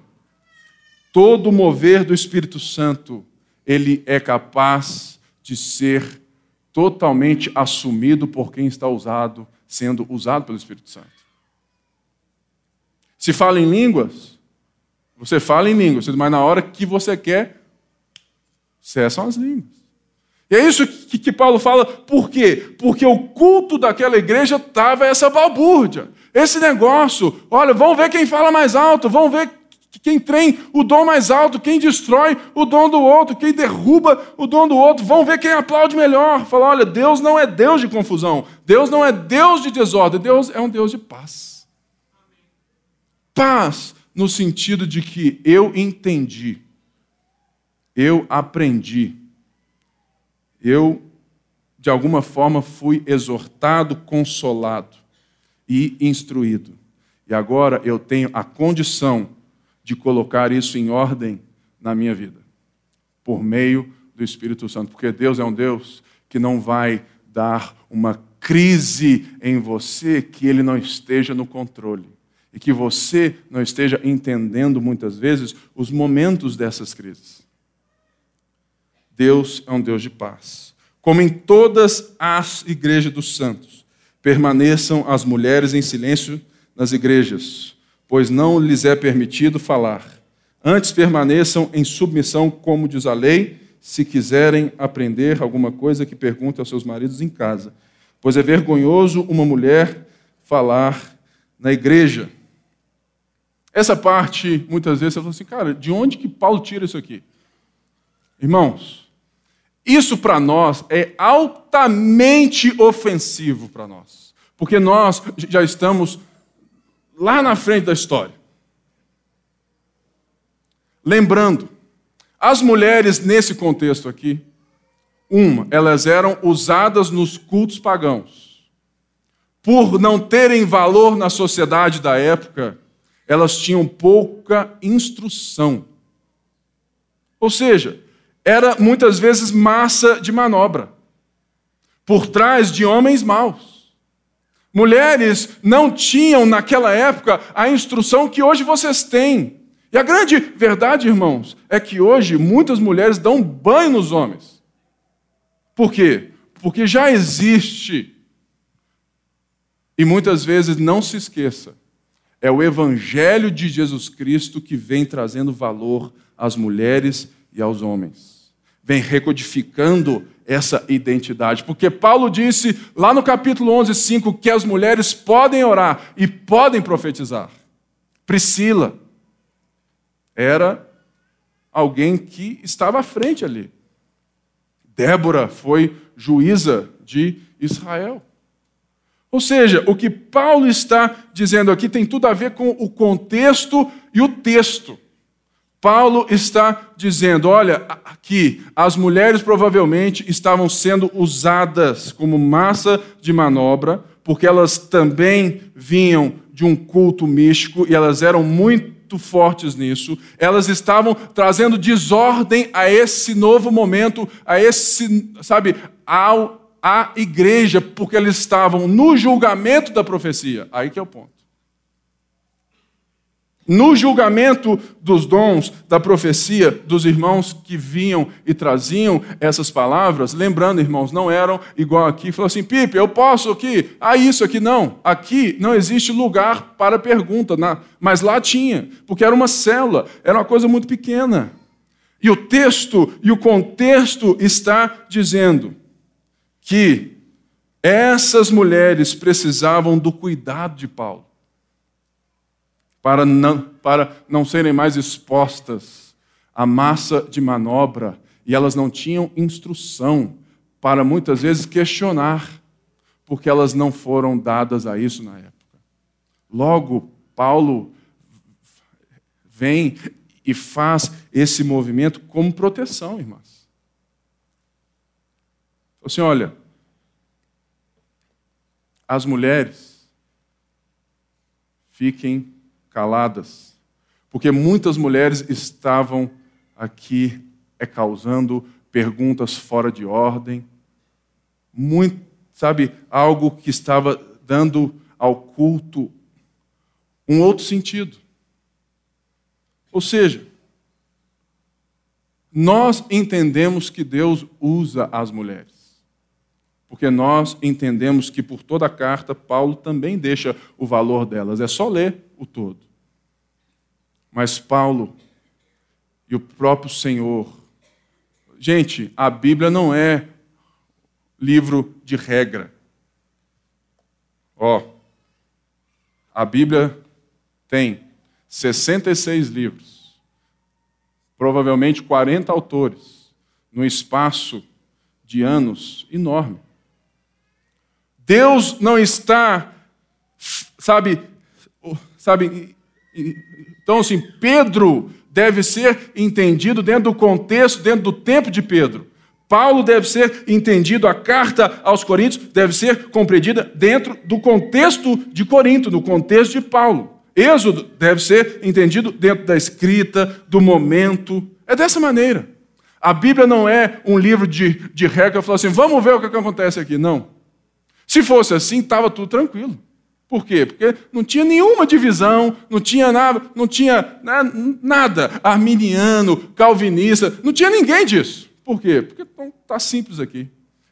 todo mover do Espírito Santo, ele é capaz de ser totalmente assumido por quem está usado, sendo usado pelo Espírito Santo. Se fala em línguas, você fala em línguas, mas na hora que você quer, cessam as línguas. E é isso que, que Paulo fala, por quê? Porque o culto daquela igreja estava essa balbúrdia, esse negócio. Olha, vamos ver quem fala mais alto, vamos ver quem tem o dom mais alto, quem destrói o dom do outro, quem derruba o dom do outro, vão ver quem aplaude melhor. Falar: olha, Deus não é Deus de confusão, Deus não é Deus de desordem, Deus é um Deus de paz. Paz no sentido de que eu entendi, eu aprendi, eu, de alguma forma, fui exortado, consolado e instruído. E agora eu tenho a condição de colocar isso em ordem na minha vida, por meio do Espírito Santo, porque Deus é um Deus que não vai dar uma crise em você que ele não esteja no controle e que você não esteja entendendo muitas vezes os momentos dessas crises. Deus é um Deus de paz. Como em todas as igrejas dos santos, permaneçam as mulheres em silêncio nas igrejas, pois não lhes é permitido falar. Antes permaneçam em submissão, como diz a lei, se quiserem aprender alguma coisa que perguntem aos seus maridos em casa. Pois é vergonhoso uma mulher falar na igreja. Essa parte, muitas vezes, você fala assim, cara, de onde que Paulo tira isso aqui? Irmãos, isso para nós é altamente ofensivo para nós. Porque nós já estamos lá na frente da história. Lembrando, as mulheres nesse contexto aqui, uma, elas eram usadas nos cultos pagãos. Por não terem valor na sociedade da época, elas tinham pouca instrução. Ou seja, era muitas vezes massa de manobra por trás de homens maus. Mulheres não tinham naquela época a instrução que hoje vocês têm. E a grande verdade, irmãos, é que hoje muitas mulheres dão banho nos homens. Por quê? Porque já existe. E muitas vezes não se esqueça, é o evangelho de Jesus Cristo que vem trazendo valor às mulheres e aos homens. Vem recodificando essa identidade. Porque Paulo disse lá no capítulo 11, 5, que as mulheres podem orar e podem profetizar. Priscila era alguém que estava à frente ali. Débora foi juíza de Israel. Ou seja, o que Paulo está dizendo aqui tem tudo a ver com o contexto e o texto. Paulo está dizendo: olha, aqui, as mulheres provavelmente estavam sendo usadas como massa de manobra, porque elas também vinham de um culto místico e elas eram muito fortes nisso. Elas estavam trazendo desordem a esse novo momento, a esse, sabe, ao, à igreja, porque eles estavam no julgamento da profecia. Aí que é o ponto. No julgamento dos dons da profecia dos irmãos que vinham e traziam essas palavras, lembrando, irmãos, não eram igual aqui, falou assim: Pipe, eu posso aqui? Ah, isso aqui não. Aqui não existe lugar para pergunta, mas lá tinha, porque era uma célula, era uma coisa muito pequena. E o texto e o contexto está dizendo que essas mulheres precisavam do cuidado de Paulo para não, para não serem mais expostas à massa de manobra, e elas não tinham instrução para muitas vezes questionar, porque elas não foram dadas a isso na época. Logo, Paulo vem e faz esse movimento como proteção, irmãs. Assim, olha, as mulheres fiquem caladas, porque muitas mulheres estavam aqui é, causando perguntas fora de ordem, muito, sabe, algo que estava dando ao culto um outro sentido. Ou seja, nós entendemos que Deus usa as mulheres porque nós entendemos que por toda a carta Paulo também deixa o valor delas. É só ler o todo. Mas Paulo e o próprio Senhor. Gente, a Bíblia não é livro de regra. Ó, a Bíblia tem 66 livros, provavelmente 40 autores, num espaço de anos enorme. Deus não está, sabe, sabe, então assim, Pedro deve ser entendido dentro do contexto, dentro do tempo de Pedro. Paulo deve ser entendido, a carta aos Coríntios deve ser compreendida dentro do contexto de Corinto, no contexto de Paulo. Êxodo deve ser entendido dentro da escrita, do momento. É dessa maneira. A Bíblia não é um livro de, de regra, falar assim, vamos ver o que, que acontece aqui. Não. Se fosse assim, estava tudo tranquilo. Por quê? Porque não tinha nenhuma divisão, não tinha nada, não tinha nada arminiano, calvinista, não tinha ninguém disso. Por quê? Porque está simples aqui.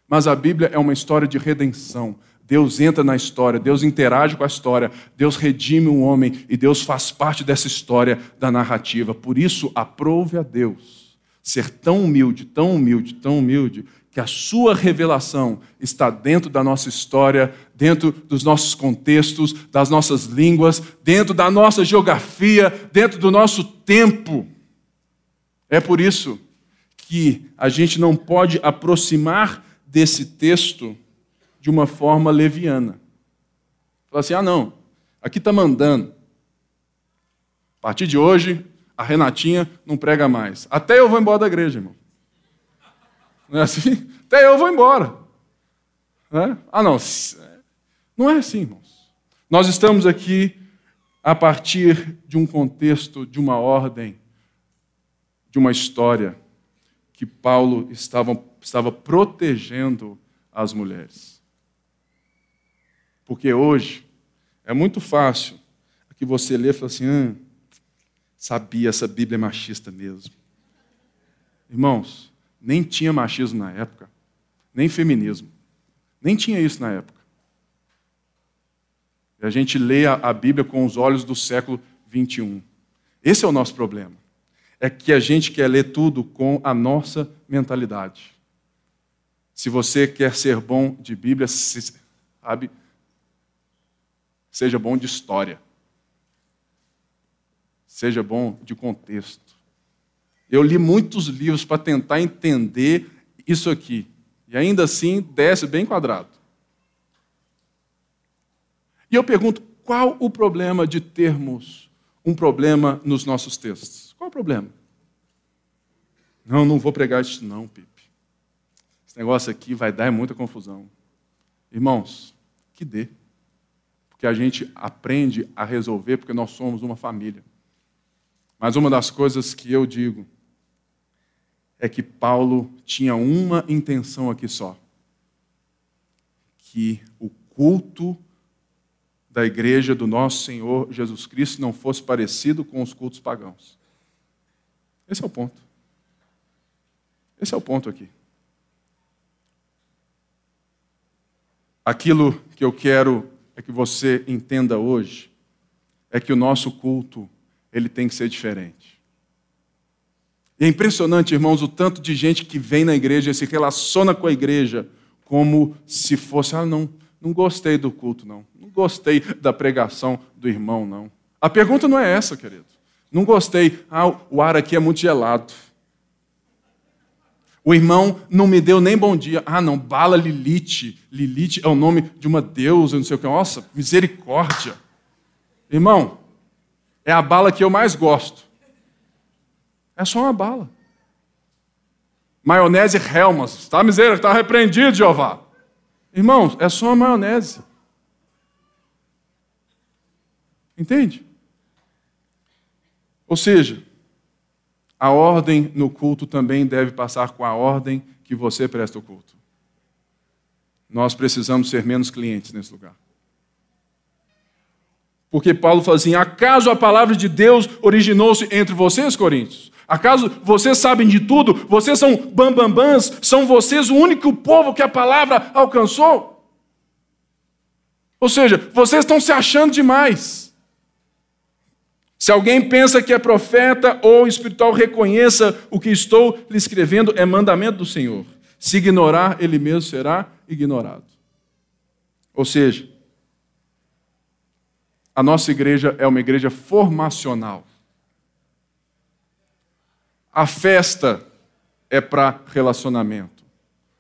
Mas a Bíblia é uma história de redenção. Deus entra na história, Deus interage com a história, Deus redime um homem e Deus faz parte dessa história da narrativa. Por isso, aprove a Deus ser tão humilde, tão humilde, tão humilde, que a sua revelação está dentro da nossa história, dentro dos nossos contextos, das nossas línguas, dentro da nossa geografia, dentro do nosso tempo. É por isso que a gente não pode aproximar desse texto de uma forma leviana. Falar assim: ah, não, aqui está mandando. A partir de hoje, a Renatinha não prega mais. Até eu vou embora da igreja, irmão. Não é assim? Até eu vou embora. É? Ah, não. Não é assim, irmãos. Nós estamos aqui a partir de um contexto, de uma ordem, de uma história que Paulo estava, estava protegendo as mulheres. Porque hoje é muito fácil que você lê e fala assim: ah, sabia, essa Bíblia é machista mesmo. Irmãos, nem tinha machismo na época, nem feminismo. Nem tinha isso na época. E a gente lê a, Bíblia com os olhos do século 21. Esse é o nosso problema. É que a gente quer ler tudo com a nossa mentalidade. Se você quer ser bom de Bíblia, sabe, seja bom de história. Seja bom de contexto. Eu li muitos livros para tentar entender isso aqui. E ainda assim desce bem quadrado. E eu pergunto: qual o problema de termos um problema nos nossos textos? Qual o problema? Não, não vou pregar isso, não, Pipe. Esse negócio aqui vai dar muita confusão. Irmãos, que dê. Porque a gente aprende a resolver porque nós somos uma família. Mas uma das coisas que eu digo é que Paulo tinha uma intenção aqui só: que o culto da igreja do nosso Senhor Jesus Cristo não fosse parecido com os cultos pagãos. Esse é o ponto. Esse é o ponto aqui. Aquilo que eu quero é que você entenda hoje é que o nosso culto ele tem que ser diferente. E é impressionante, irmãos, o tanto de gente que vem na igreja e se relaciona com a igreja como se fosse, ah, não, não gostei do culto, não. Não gostei da pregação do irmão, não. A pergunta não é essa, querido. Não gostei, ah, o ar aqui é muito gelado. O irmão não me deu nem bom dia. Ah, não, Bala Lilite. Lilite é o nome de uma deusa, não sei o que. Nossa, misericórdia. Irmão, é a bala que eu mais gosto. É só uma bala. Maionese Helmas. Está miséria, está repreendido, Jeová. Irmãos, é só uma maionese. Entende? Ou seja, a ordem no culto também deve passar com a ordem que você presta o culto. Nós precisamos ser menos clientes nesse lugar. Porque Paulo fala assim: acaso a palavra de Deus originou-se entre vocês, Coríntios? Acaso vocês sabem de tudo? Vocês são bambambãs? São vocês o único povo que a palavra alcançou? Ou seja, vocês estão se achando demais. Se alguém pensa que é profeta ou espiritual, reconheça o que estou lhe escrevendo, é mandamento do Senhor. Se ignorar, ele mesmo será ignorado. Ou seja, a nossa igreja é uma igreja formacional. A festa é para relacionamento.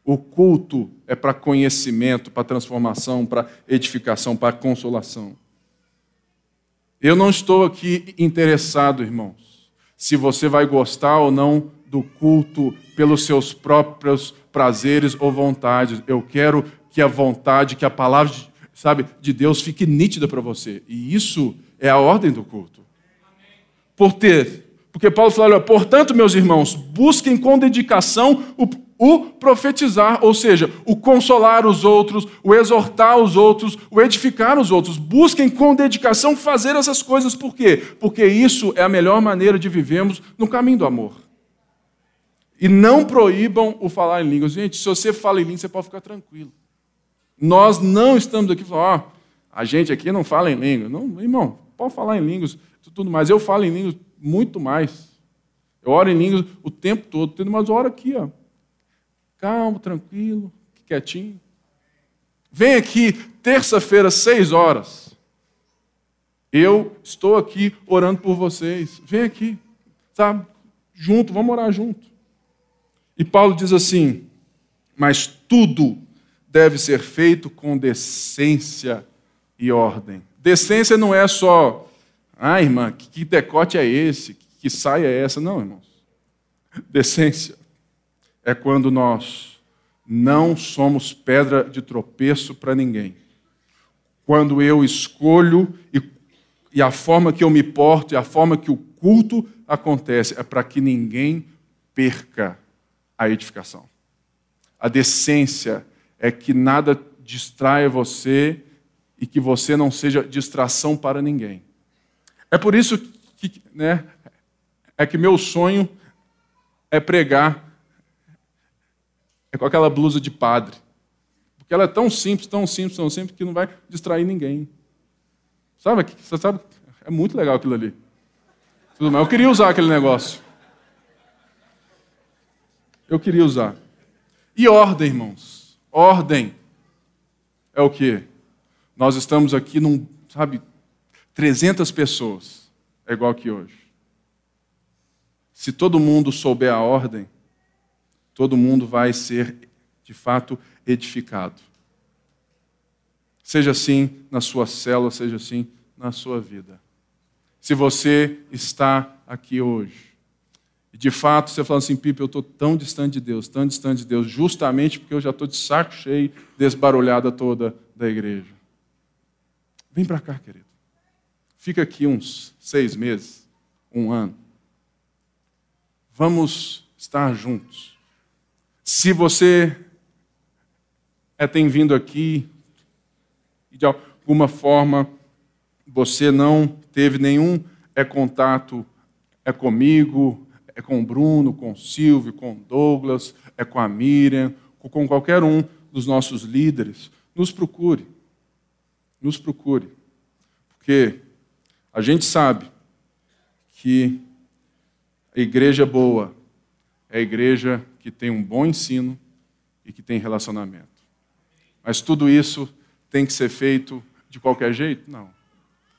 O culto é para conhecimento, para transformação, para edificação, para consolação. Eu não estou aqui interessado, irmãos, se você vai gostar ou não do culto pelos seus próprios prazeres ou vontades. Eu quero que a vontade, que a palavra sabe, de Deus fique nítida para você. E isso é a ordem do culto. Por ter, porque Paulo fala, portanto, meus irmãos, busquem com dedicação o, o profetizar, ou seja, o consolar os outros, o exortar os outros, o edificar os outros. Busquem com dedicação fazer essas coisas, por quê? Porque isso é a melhor maneira de vivermos no caminho do amor. E não proíbam o falar em línguas. Gente, se você fala em línguas, você pode ficar tranquilo. Nós não estamos aqui falando, ó, a gente aqui não fala em línguas. Não, irmão, pode falar em línguas, tudo mais. Eu falo em línguas muito mais. Eu oro em línguas o tempo todo, mas eu oro aqui, ó. Calmo, tranquilo, quietinho. Vem aqui, terça-feira, seis horas. Eu estou aqui orando por vocês. Vem aqui, sabe? Junto, vamos orar junto. E Paulo diz assim: Mas tudo deve ser feito com decência e ordem. Decência não é só, ah, irmã, que decote é esse? Que saia é essa? Não, irmãos. Decência é quando nós não somos pedra de tropeço para ninguém. Quando eu escolho e, e a forma que eu me porto e a forma que o culto acontece é para que ninguém perca a edificação. A decência é que nada distraia você e que você não seja distração para ninguém. É por isso que, né, é que meu sonho é pregar é com aquela blusa de padre. Porque ela é tão simples, tão simples, tão simples, que não vai distrair ninguém. Sabe? Você sabe? É muito legal aquilo ali. Tudo mais. Eu queria usar aquele negócio. Eu queria usar. E ordem, irmãos. Ordem é o que? Nós estamos aqui num, sabe, 300 pessoas. É igual que hoje. Se todo mundo souber a ordem, todo mundo vai ser, de fato, edificado. Seja assim na sua célula, seja assim na sua vida. Se você está aqui hoje, de fato você fala assim, Pipe, eu estou tão distante de Deus, tão distante de Deus, justamente porque eu já estou de saco cheio, desbarulhada toda da igreja. Vem para cá, querido. Fica aqui uns seis meses, um ano. Vamos estar juntos. Se você é, tem vindo aqui e de alguma forma você não teve nenhum é, contato é comigo, é com o Bruno, com o Silvio, com o Douglas, é com a Miriam, com qualquer um dos nossos líderes, nos procure. Nos procure. Porque a gente sabe que a igreja boa é a igreja que tem um bom ensino e que tem relacionamento. Mas tudo isso tem que ser feito de qualquer jeito? Não.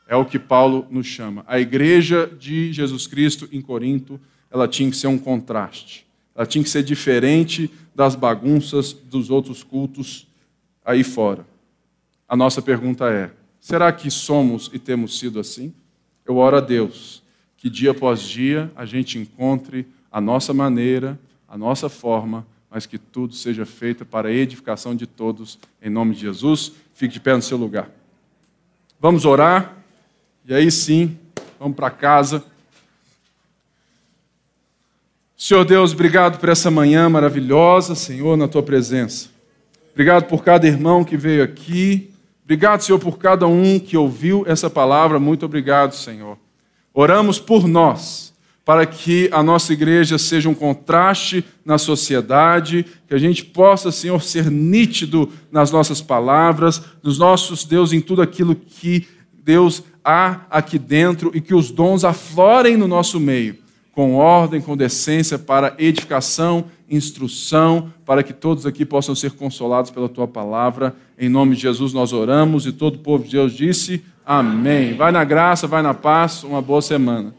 É o que Paulo nos chama. A igreja de Jesus Cristo em Corinto ela tinha que ser um contraste. Ela tinha que ser diferente das bagunças dos outros cultos aí fora. A nossa pergunta é: será que somos e temos sido assim? Eu oro a Deus que dia após dia a gente encontre a nossa maneira, a nossa forma, mas que tudo seja feito para a edificação de todos, em nome de Jesus. Fique de pé no seu lugar. Vamos orar, e aí sim, vamos para casa. Senhor Deus, obrigado por essa manhã maravilhosa, Senhor, na tua presença. Obrigado por cada irmão que veio aqui. Obrigado, Senhor, por cada um que ouviu essa palavra. Muito obrigado, Senhor. Oramos por nós, para que a nossa igreja seja um contraste na sociedade, que a gente possa, Senhor, ser nítido nas nossas palavras, nos nossos Deus, em tudo aquilo que Deus há aqui dentro e que os dons aflorem no nosso meio com ordem, com decência, para edificação, instrução, para que todos aqui possam ser consolados pela tua palavra. Em nome de Jesus nós oramos e todo o povo de Deus disse: Amém. Vai na graça, vai na paz, uma boa semana.